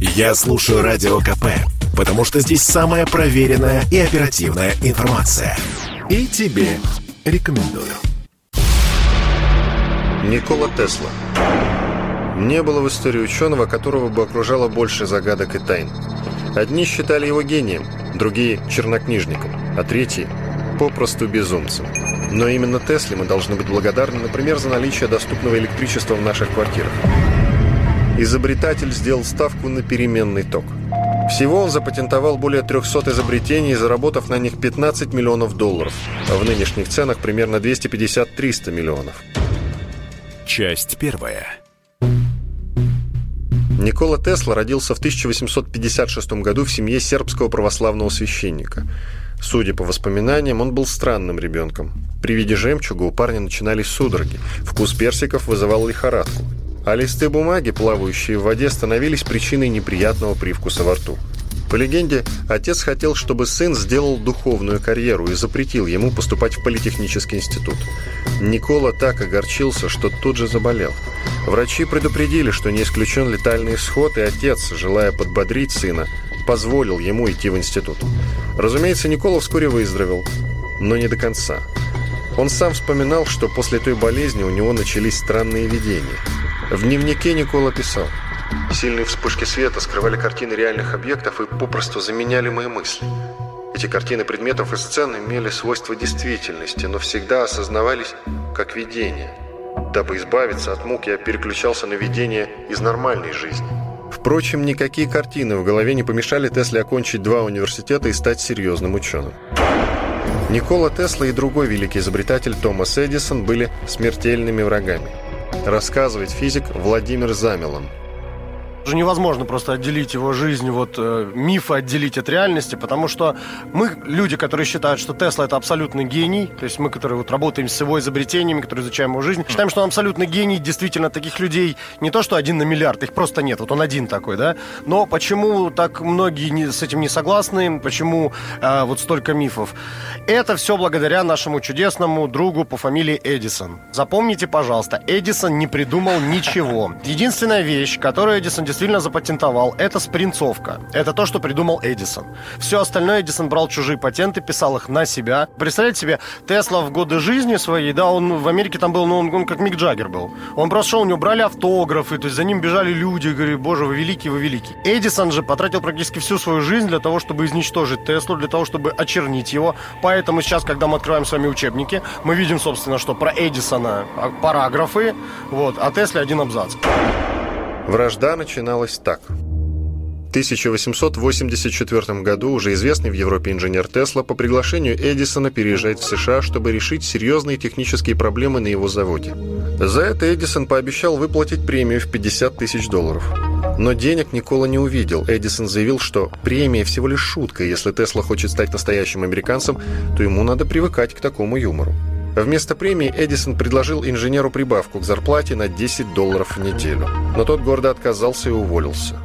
Я слушаю Радио КП, потому что здесь самая проверенная и оперативная информация. И тебе рекомендую. Никола Тесла. Не было в истории ученого, которого бы окружало больше загадок и тайн. Одни считали его гением, другие – чернокнижником, а третьи – попросту безумцем. Но именно Тесле мы должны быть благодарны, например, за наличие доступного электричества в наших квартирах. Изобретатель сделал ставку на переменный ток. Всего он запатентовал более 300 изобретений, заработав на них 15 миллионов долларов, а в нынешних ценах примерно 250-300 миллионов. Часть первая. Никола Тесла родился в 1856 году в семье сербского православного священника. Судя по воспоминаниям, он был странным ребенком. При виде жемчуга у парня начинались судороги, вкус персиков вызывал лихорадку, а листы бумаги, плавающие в воде, становились причиной неприятного привкуса во рту. По легенде, отец хотел, чтобы сын сделал духовную карьеру и запретил ему поступать в политехнический институт. Никола так огорчился, что тут же заболел. Врачи предупредили, что не исключен летальный исход, и отец, желая подбодрить сына, позволил ему идти в институт. Разумеется, Никола вскоре выздоровел, но не до конца. Он сам вспоминал, что после той болезни у него начались странные видения. В дневнике Никола писал – Сильные вспышки света скрывали картины реальных объектов и попросту заменяли мои мысли. Эти картины предметов и сцен имели свойства действительности, но всегда осознавались как видение. Дабы избавиться от мук, я переключался на видение из нормальной жизни. Впрочем, никакие картины в голове не помешали Тесле окончить два университета и стать серьезным ученым. Никола Тесла и другой великий изобретатель Томас Эдисон были смертельными врагами. Рассказывает физик Владимир Замелан – уже невозможно просто отделить его жизнь, вот э, мифы отделить от реальности, потому что мы, люди, которые считают, что Тесла это абсолютный гений, то есть мы, которые вот работаем с его изобретениями, которые изучаем его жизнь, считаем, что он абсолютно гений, действительно таких людей не то, что один на миллиард, их просто нет, вот он один такой, да, но почему так многие не, с этим не согласны, почему э, вот столько мифов? Это все благодаря нашему чудесному другу по фамилии Эдисон. Запомните, пожалуйста, Эдисон не придумал ничего. Единственная вещь, которую Эдисон действительно запатентовал, это спринцовка. Это то, что придумал Эдисон. Все остальное Эдисон брал чужие патенты, писал их на себя. Представляете себе, Тесла в годы жизни своей, да, он в Америке там был, ну, он, он как Мик Джаггер был. Он просто шел, у него брали автографы, то есть за ним бежали люди, говорили, боже, вы великий, вы великий. Эдисон же потратил практически всю свою жизнь для того, чтобы изничтожить Теслу, для того, чтобы очернить его. Поэтому сейчас, когда мы открываем с вами учебники, мы видим, собственно, что про Эдисона параграфы, вот, а Тесле один абзац. Вражда начиналась так. В 1884 году уже известный в Европе инженер Тесла по приглашению Эдисона переезжает в США, чтобы решить серьезные технические проблемы на его заводе. За это Эдисон пообещал выплатить премию в 50 тысяч долларов. Но денег Никола не увидел. Эдисон заявил, что премия всего лишь шутка. Если Тесла хочет стать настоящим американцем, то ему надо привыкать к такому юмору. Вместо премии Эдисон предложил инженеру прибавку к зарплате на 10 долларов в неделю. Но тот гордо отказался и уволился.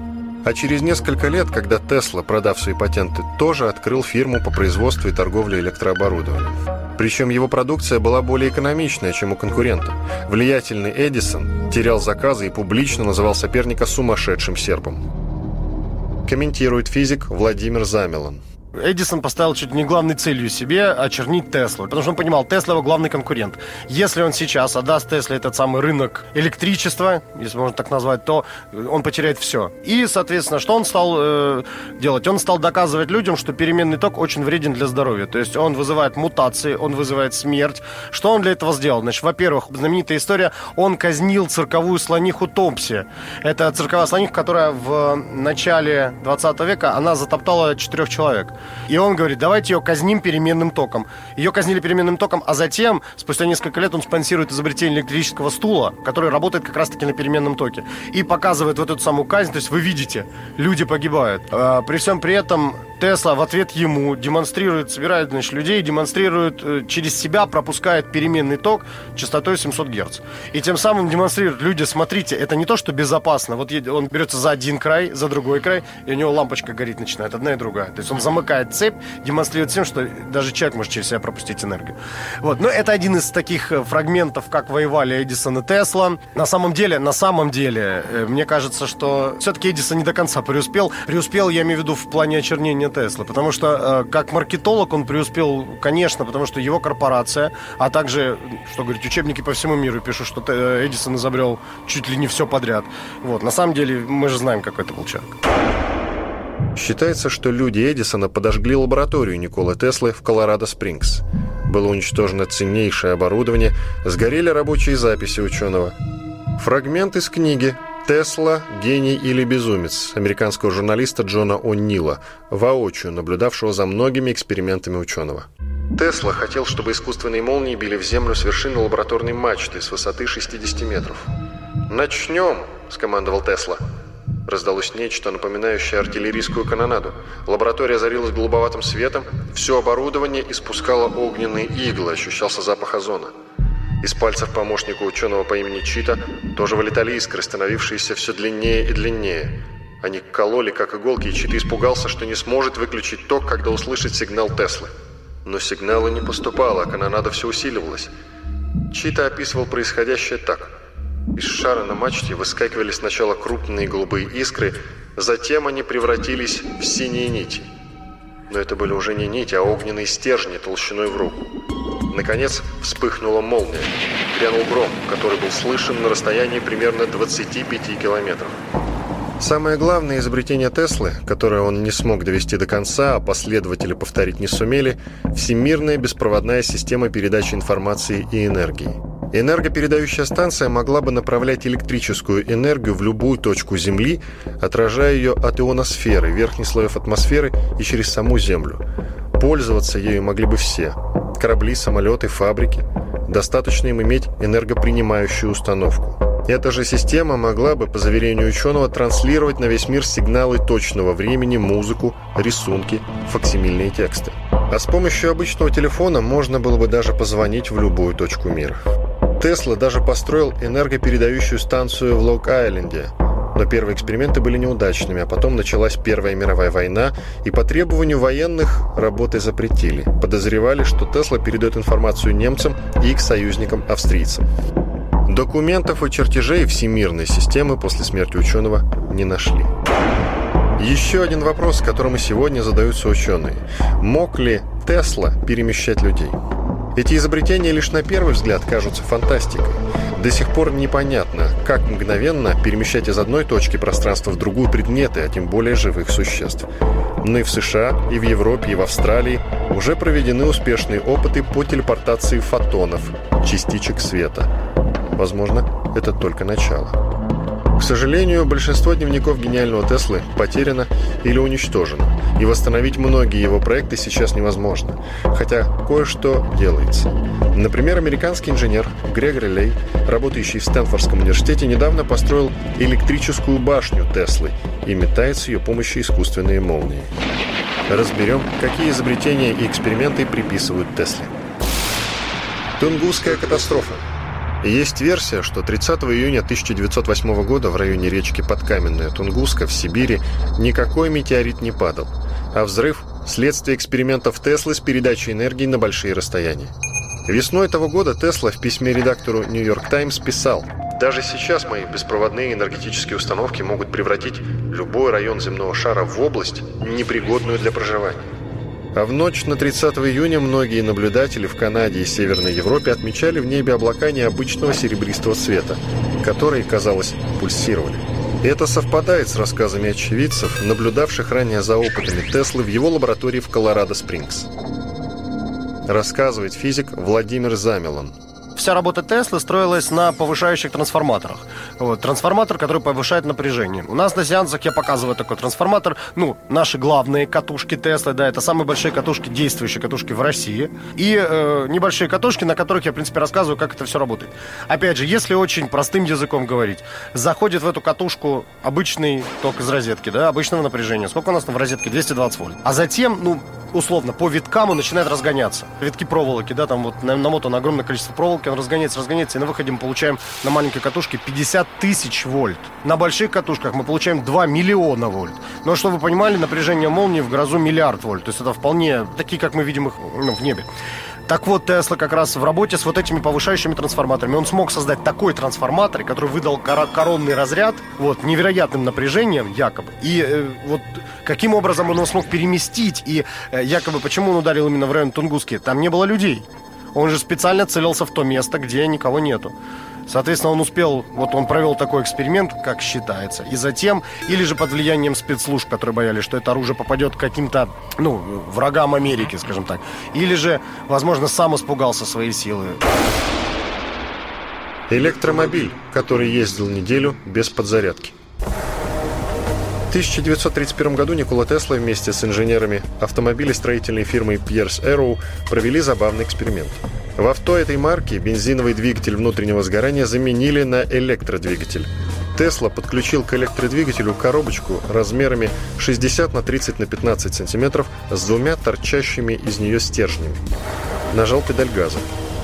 А через несколько лет, когда Тесла, продав свои патенты, тоже открыл фирму по производству и торговле электрооборудованием. Причем его продукция была более экономичная, чем у конкурента. Влиятельный Эдисон терял заказы и публично называл соперника сумасшедшим сербом. Комментирует физик Владимир Замелан. Эдисон поставил чуть не главной целью себе очернить Теслу, потому что он понимал, Тесла его главный конкурент. Если он сейчас отдаст Тесле этот самый рынок электричества, если можно так назвать, то он потеряет все. И, соответственно, что он стал э, делать? Он стал доказывать людям, что переменный ток очень вреден для здоровья. То есть он вызывает мутации, он вызывает смерть. Что он для этого сделал? Значит, во-первых, знаменитая история, он казнил цирковую слониху Томпси. Это цирковая слониха, которая в начале 20 века, она затоптала четырех человек. И он говорит, давайте ее казним переменным током. Ее казнили переменным током, а затем, спустя несколько лет, он спонсирует изобретение электрического стула, который работает как раз-таки на переменном токе. И показывает вот эту самую казнь. То есть вы видите, люди погибают. А, при всем при этом Тесла в ответ ему демонстрирует, собирает значит, людей, демонстрирует э, через себя, пропускает переменный ток частотой 700 Гц. И тем самым демонстрирует, люди, смотрите, это не то, что безопасно. Вот он берется за один край, за другой край, и у него лампочка горит начинает, одна и другая. То есть он замыкает цепь, демонстрирует тем, что даже человек может через себя пропустить энергию. Вот. Но это один из таких э, фрагментов, как воевали Эдисон и Тесла. На самом деле, на самом деле, э, мне кажется, что все-таки Эдисон не до конца преуспел. Преуспел, я имею в виду, в плане очернения Тесла. Потому что э, как маркетолог он преуспел, конечно, потому что его корпорация, а также, что говорить, учебники по всему миру пишут, что Эдисон изобрел чуть ли не все подряд. Вот. На самом деле, мы же знаем, какой это был человек. Считается, что люди Эдисона подожгли лабораторию Николы Теслы в Колорадо-Спрингс. Было уничтожено ценнейшее оборудование, сгорели рабочие записи ученого. Фрагмент из книги «Тесла. Гений или безумец» американского журналиста Джона О'Нила, воочию наблюдавшего за многими экспериментами ученого. Тесла хотел, чтобы искусственные молнии били в землю с вершины лабораторной мачты с высоты 60 метров. «Начнем!» – скомандовал Тесла. Раздалось нечто, напоминающее артиллерийскую канонаду. Лаборатория озарилась голубоватым светом, все оборудование испускало огненные иглы, ощущался запах озона. Из пальцев помощника ученого по имени Чита тоже вылетали искры, становившиеся все длиннее и длиннее. Они кололи, как иголки, и Чита испугался, что не сможет выключить ток, когда услышит сигнал Теслы. Но сигнала не поступало, а канонада все усиливалась. Чита описывал происходящее так – из шара на мачте выскакивали сначала крупные голубые искры, затем они превратились в синие нити. Но это были уже не нити, а огненные стержни толщиной в руку. Наконец вспыхнула молния. Грянул гром, который был слышен на расстоянии примерно 25 километров. Самое главное изобретение Теслы, которое он не смог довести до конца, а последователи повторить не сумели – всемирная беспроводная система передачи информации и энергии. Энергопередающая станция могла бы направлять электрическую энергию в любую точку Земли, отражая ее от ионосферы, верхних слоев атмосферы и через саму Землю. Пользоваться ею могли бы все – корабли, самолеты, фабрики. Достаточно им иметь энергопринимающую установку. Эта же система могла бы, по заверению ученого, транслировать на весь мир сигналы точного времени, музыку, рисунки, факсимильные тексты. А с помощью обычного телефона можно было бы даже позвонить в любую точку мира. Тесла даже построил энергопередающую станцию в Лок-Айленде. Но первые эксперименты были неудачными, а потом началась Первая мировая война, и по требованию военных работы запретили. Подозревали, что Тесла передает информацию немцам и их союзникам-австрийцам. Документов и чертежей всемирной системы после смерти ученого не нашли. Еще один вопрос, которому сегодня задаются ученые. Мог ли Тесла перемещать людей? Эти изобретения лишь на первый взгляд кажутся фантастикой. До сих пор непонятно, как мгновенно перемещать из одной точки пространства в другую предметы, а тем более живых существ. Но и в США, и в Европе, и в Австралии уже проведены успешные опыты по телепортации фотонов, частичек света. Возможно, это только начало. К сожалению, большинство дневников гениального Теслы потеряно или уничтожено, и восстановить многие его проекты сейчас невозможно, хотя кое-что делается. Например, американский инженер Грегори Лей, работающий в Стэнфордском университете, недавно построил электрическую башню Теслы и метает с ее помощью искусственные молнии. Разберем, какие изобретения и эксперименты приписывают Тесле. Тунгусская катастрофа есть версия, что 30 июня 1908 года в районе речки Подкаменная Тунгуска в Сибири никакой метеорит не падал, а взрыв – следствие экспериментов Теслы с передачей энергии на большие расстояния. Весной того года Тесла в письме редактору York Times писал «Даже сейчас мои беспроводные энергетические установки могут превратить любой район земного шара в область, непригодную для проживания. А в ночь на 30 июня многие наблюдатели в Канаде и Северной Европе отмечали в небе облака необычного серебристого цвета, которые, казалось, пульсировали. Это совпадает с рассказами очевидцев, наблюдавших ранее за опытами Теслы в его лаборатории в Колорадо-Спрингс. Рассказывает физик Владимир Замелон. Вся работа Теслы строилась на повышающих трансформаторах. Вот, трансформатор, который повышает напряжение. У нас на сеансах я показываю такой трансформатор. Ну, наши главные катушки Теслы, да, это самые большие катушки, действующие катушки в России. И э, небольшие катушки, на которых я, в принципе, рассказываю, как это все работает. Опять же, если очень простым языком говорить, заходит в эту катушку обычный ток из розетки, да, обычного напряжения. Сколько у нас там в розетке? 220 вольт. А затем, ну, условно, по виткам он начинает разгоняться. Витки проволоки, да, там вот намотано огромное количество проволоки, он разгоняется, разгоняется, и на выходе мы получаем на маленькой катушке 50 тысяч вольт. На больших катушках мы получаем 2 миллиона вольт. Но, чтобы вы понимали, напряжение молнии в грозу миллиард вольт. То есть это вполне такие, как мы видим их ну, в небе. Так вот, Тесла как раз в работе с вот этими повышающими трансформаторами, он смог создать такой трансформатор, который выдал кор- коронный разряд, вот, невероятным напряжением, якобы. И э, вот каким образом он его смог переместить, и э, якобы почему он ударил именно в район Тунгуски, там не было людей. Он же специально целился в то место, где никого нету. Соответственно, он успел, вот он провел такой эксперимент, как считается. И затем, или же под влиянием спецслужб, которые боялись, что это оружие попадет к каким-то, ну, врагам Америки, скажем так. Или же, возможно, сам испугался своей силы. Электромобиль, который ездил неделю без подзарядки. В 1931 году Никола Тесла вместе с инженерами автомобилестроительной фирмы Pierce Arrow провели забавный эксперимент – в авто этой марки бензиновый двигатель внутреннего сгорания заменили на электродвигатель. Тесла подключил к электродвигателю коробочку размерами 60 на 30 на 15 сантиметров с двумя торчащими из нее стержнями. Нажал педаль газа.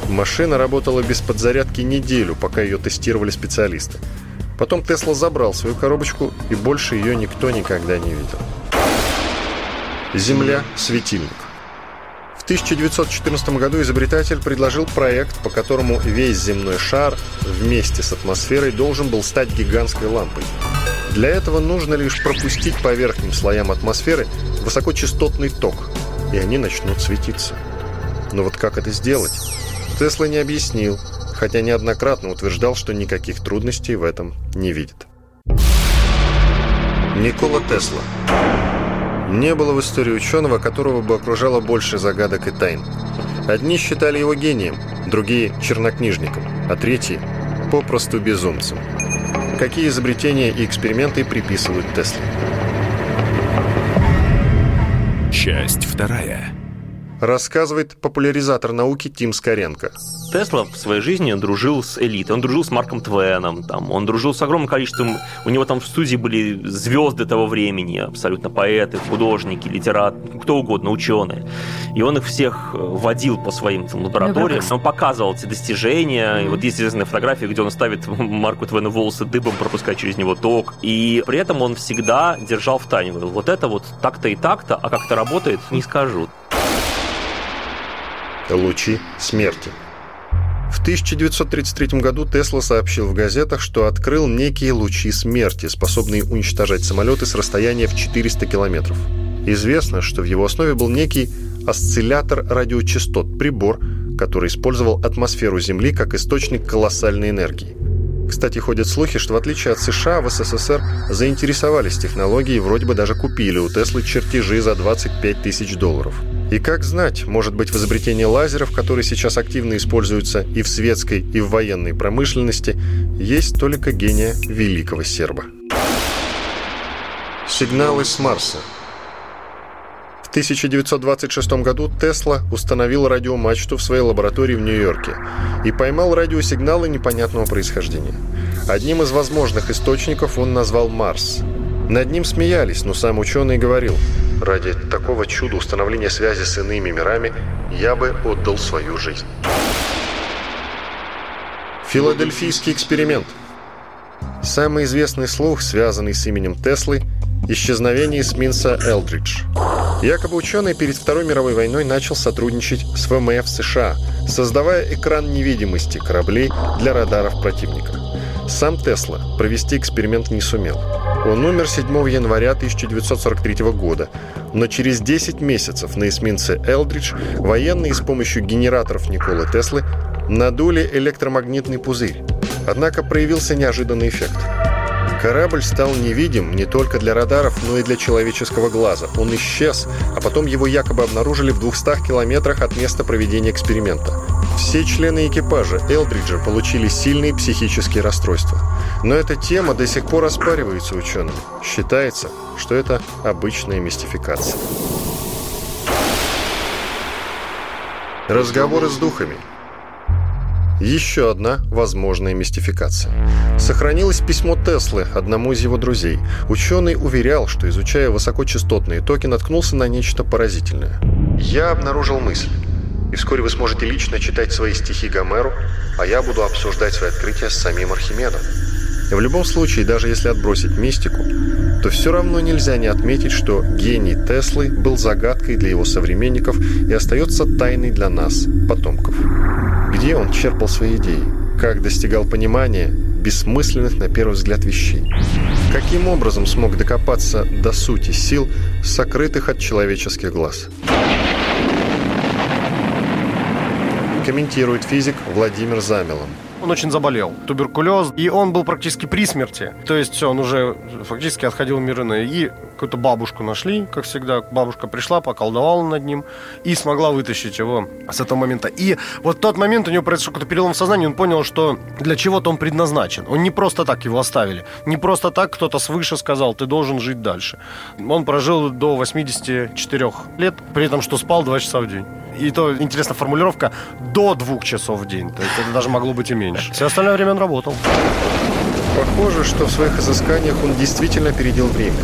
Машина работала без подзарядки неделю, пока ее тестировали специалисты. Потом Тесла забрал свою коробочку, и больше ее никто никогда не видел. Земля – светильник. В 1914 году изобретатель предложил проект, по которому весь земной шар вместе с атмосферой должен был стать гигантской лампой. Для этого нужно лишь пропустить по верхним слоям атмосферы высокочастотный ток, и они начнут светиться. Но вот как это сделать? Тесла не объяснил, хотя неоднократно утверждал, что никаких трудностей в этом не видит. Никола Тесла не было в истории ученого, которого бы окружало больше загадок и тайн. Одни считали его гением, другие – чернокнижником, а третьи – попросту безумцем. Какие изобретения и эксперименты приписывают Тесле? Часть вторая рассказывает популяризатор науки Тим Скоренко. Тесла в своей жизни дружил с элитой. Он дружил с Марком Твеном, там, он дружил с огромным количеством... У него там в студии были звезды того времени, абсолютно поэты, художники, литераторы, кто угодно, ученые. И он их всех э, водил по своим там, лабораториям. Он показывал эти достижения. И вот есть известная фотография, где он ставит Марку Твену волосы дыбом, пропуская через него ток. И при этом он всегда держал в тайне. Говорил, вот это вот так-то и так-то, а как это работает, не скажу. Лучи смерти. В 1933 году Тесла сообщил в газетах, что открыл некие лучи смерти, способные уничтожать самолеты с расстояния в 400 километров. Известно, что в его основе был некий осциллятор радиочастот, прибор, который использовал атмосферу Земли как источник колоссальной энергии. Кстати, ходят слухи, что в отличие от США, в СССР заинтересовались технологией и вроде бы даже купили у Теслы чертежи за 25 тысяч долларов. И как знать, может быть, в изобретении лазеров, которые сейчас активно используются и в светской, и в военной промышленности, есть только гения великого серба. Сигналы с Марса – 1926 году Тесла установил радиомачту в своей лаборатории в Нью-Йорке и поймал радиосигналы непонятного происхождения. Одним из возможных источников он назвал Марс. Над ним смеялись, но сам ученый говорил, «Ради такого чуда установления связи с иными мирами я бы отдал свою жизнь». Филадельфийский эксперимент. Самый известный слух, связанный с именем Теслы – исчезновение эсминца «Элдридж». Якобы ученый перед Второй мировой войной начал сотрудничать с ВМФ США, создавая экран невидимости кораблей для радаров противника. Сам Тесла провести эксперимент не сумел. Он умер 7 января 1943 года, но через 10 месяцев на эсминце «Элдридж» военные с помощью генераторов Николы Теслы надули электромагнитный пузырь. Однако проявился неожиданный эффект – Корабль стал невидим не только для радаров, но и для человеческого глаза. Он исчез, а потом его якобы обнаружили в 200 километрах от места проведения эксперимента. Все члены экипажа Элдриджа получили сильные психические расстройства. Но эта тема до сих пор оспаривается учеными. Считается, что это обычная мистификация. Разговоры с духами. Еще одна возможная мистификация. Сохранилось письмо Теслы одному из его друзей. Ученый уверял, что, изучая высокочастотные токи, наткнулся на нечто поразительное. «Я обнаружил мысль. И вскоре вы сможете лично читать свои стихи Гомеру, а я буду обсуждать свои открытия с самим Архимедом. В любом случае, даже если отбросить мистику, то все равно нельзя не отметить, что гений Теслы был загадкой для его современников и остается тайной для нас, потомков. Где он черпал свои идеи? Как достигал понимания бессмысленных на первый взгляд вещей? Каким образом смог докопаться до сути сил, сокрытых от человеческих глаз? Комментирует физик Владимир Замелон. Он очень заболел, туберкулез, и он был практически при смерти. То есть все, он уже фактически отходил в мир иной. И какую-то бабушку нашли, как всегда. Бабушка пришла, поколдовала над ним и смогла вытащить его с этого момента. И вот тот момент у него произошел какой-то перелом в сознании, он понял, что для чего-то он предназначен. Он не просто так его оставили. Не просто так кто-то свыше сказал, ты должен жить дальше. Он прожил до 84 лет, при этом что спал 2 часа в день. И то интересная формулировка до двух часов в день. То есть это даже могло быть и меньше. Все остальное время он работал. Похоже, что в своих изысканиях он действительно опередил время.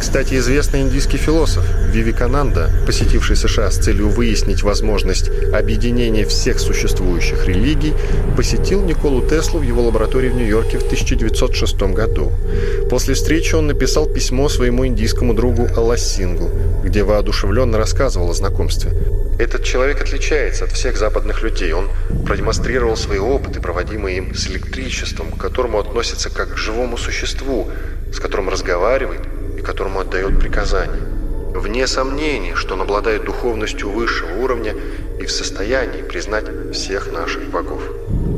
Кстати, известный индийский философ Вивикананда, посетивший США с целью выяснить возможность объединения всех существующих религий, посетил Николу Теслу в его лаборатории в Нью-Йорке в 1906 году. После встречи он написал письмо своему индийскому другу Алассингу, где воодушевленно рассказывал о знакомстве. Этот человек отличается от всех западных людей. Он продемонстрировал свои опыты, проводимые им с электричеством, к которому относится как к живому существу, с которым разговаривает и которому отдает приказания. Вне сомнений, что он обладает духовностью высшего уровня и в состоянии признать всех наших богов.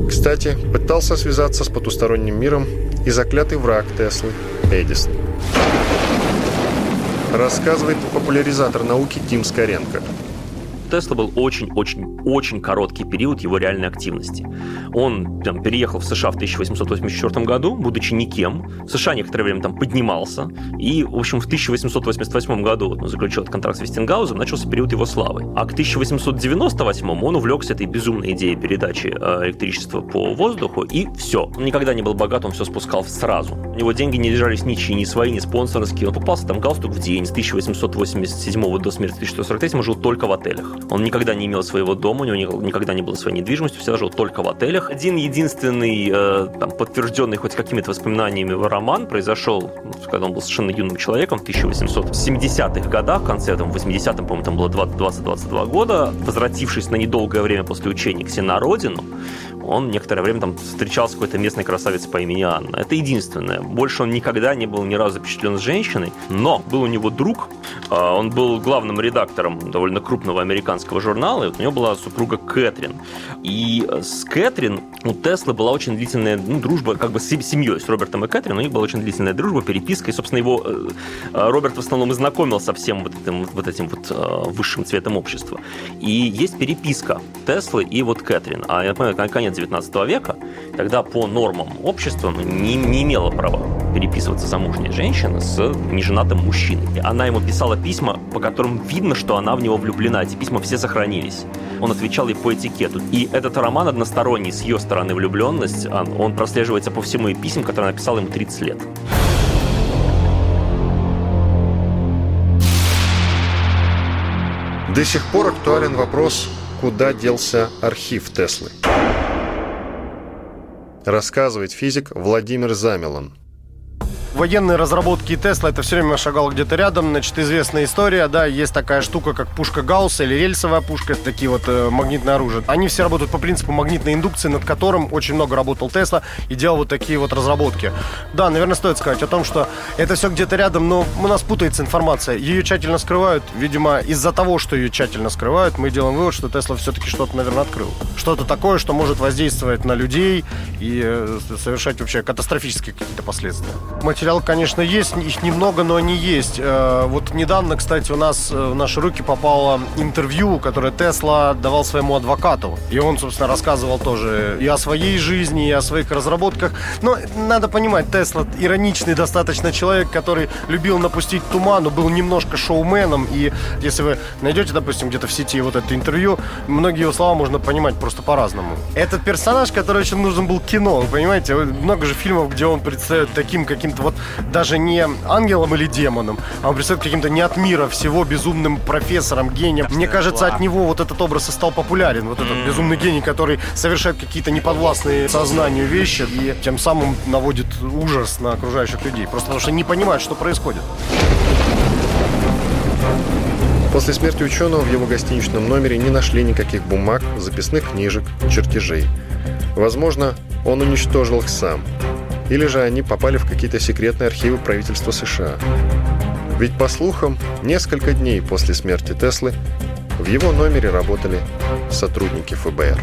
Кстати, пытался связаться с потусторонним миром и заклятый враг Теслы Эдисон. Рассказывает популяризатор науки Тим Скоренко – Тесла был очень-очень-очень короткий период его реальной активности. Он там, переехал в США в 1884 году, будучи никем. В США некоторое время там поднимался. И, в общем, в 1888 году вот, он заключил контракт с Вестингаузом, начался период его славы. А к 1898 он увлекся этой безумной идеей передачи э, электричества по воздуху, и все. Он никогда не был богат, он все спускал сразу. У него деньги не держались ничьи, ни свои, ни спонсорские. Он покупался там галстук в день. С 1887 до смерти 1943 жил только в отелях. Он никогда не имел своего дома, у него никогда не было своей недвижимости, всегда жил только в отелях. Один единственный э, там, подтвержденный хоть какими-то воспоминаниями роман произошел, ну, когда он был совершенно юным человеком в 1870-х годах, в конце там, 80-м, по-моему, там было 20-22 года, возвратившись на недолгое время после учения к себе на родину, он некоторое время там встречался с какой-то местной красавицей по имени Анна. Это единственное. Больше он никогда не был ни разу запечатлен с женщиной, но был у него друг, а, он был главным редактором довольно крупного американского журнала, и у него была супруга Кэтрин. И с Кэтрин у Теслы была очень длительная ну, дружба как бы с семьей, с Робертом и Кэтрин, у них была очень длительная дружба, переписка, и, собственно, его э, Роберт в основном и знакомил со всем вот этим вот, этим вот э, высшим цветом общества. И есть переписка Теслы и вот Кэтрин. А я понимаю, конец 19 века, тогда по нормам общества ну, не, не имела права переписываться замужняя женщина с неженатым мужчиной. Она ему писала письма, по которым видно, что она в него влюблена. Эти письма все сохранились. Он отвечал ей по этикету. И этот роман односторонний, с ее стороны влюбленность, он прослеживается по всему и письмам, которые она написала ему 30 лет. До сих пор актуален вопрос, куда делся архив Теслы. Рассказывает физик Владимир Замелан военные разработки Тесла это все время шагал где-то рядом. Значит, известная история, да, есть такая штука, как пушка Гаусса или рельсовая пушка, такие вот э, магнитные оружия. Они все работают по принципу магнитной индукции, над которым очень много работал Тесла и делал вот такие вот разработки. Да, наверное, стоит сказать о том, что это все где-то рядом, но у нас путается информация. Ее тщательно скрывают. Видимо, из-за того, что ее тщательно скрывают, мы делаем вывод, что Тесла все-таки что-то, наверное, открыл. Что-то такое, что может воздействовать на людей и э, совершать вообще катастрофические какие-то последствия материал, конечно, есть. Их немного, но они есть. Э, вот недавно, кстати, у нас э, в наши руки попало интервью, которое Тесла давал своему адвокату. И он, собственно, рассказывал тоже и о своей жизни, и о своих разработках. Но надо понимать, Тесла ироничный достаточно человек, который любил напустить туману, был немножко шоуменом. И если вы найдете, допустим, где-то в сети вот это интервью, многие его слова можно понимать просто по-разному. Этот персонаж, который очень нужен был кино, вы понимаете, много же фильмов, где он предстает таким каким-то вот даже не ангелом или демоном, а он предстает каким-то не от мира всего безумным профессором, гением. Мне кажется, от него вот этот образ и стал популярен. Вот этот безумный гений, который совершает какие-то неподвластные сознанию вещи и тем самым наводит ужас на окружающих людей. Просто потому что не понимают, что происходит. После смерти ученого в его гостиничном номере не нашли никаких бумаг, записных книжек, чертежей. Возможно, он уничтожил их сам. Или же они попали в какие-то секретные архивы правительства США. Ведь, по слухам, несколько дней после смерти Теслы в его номере работали сотрудники ФБР.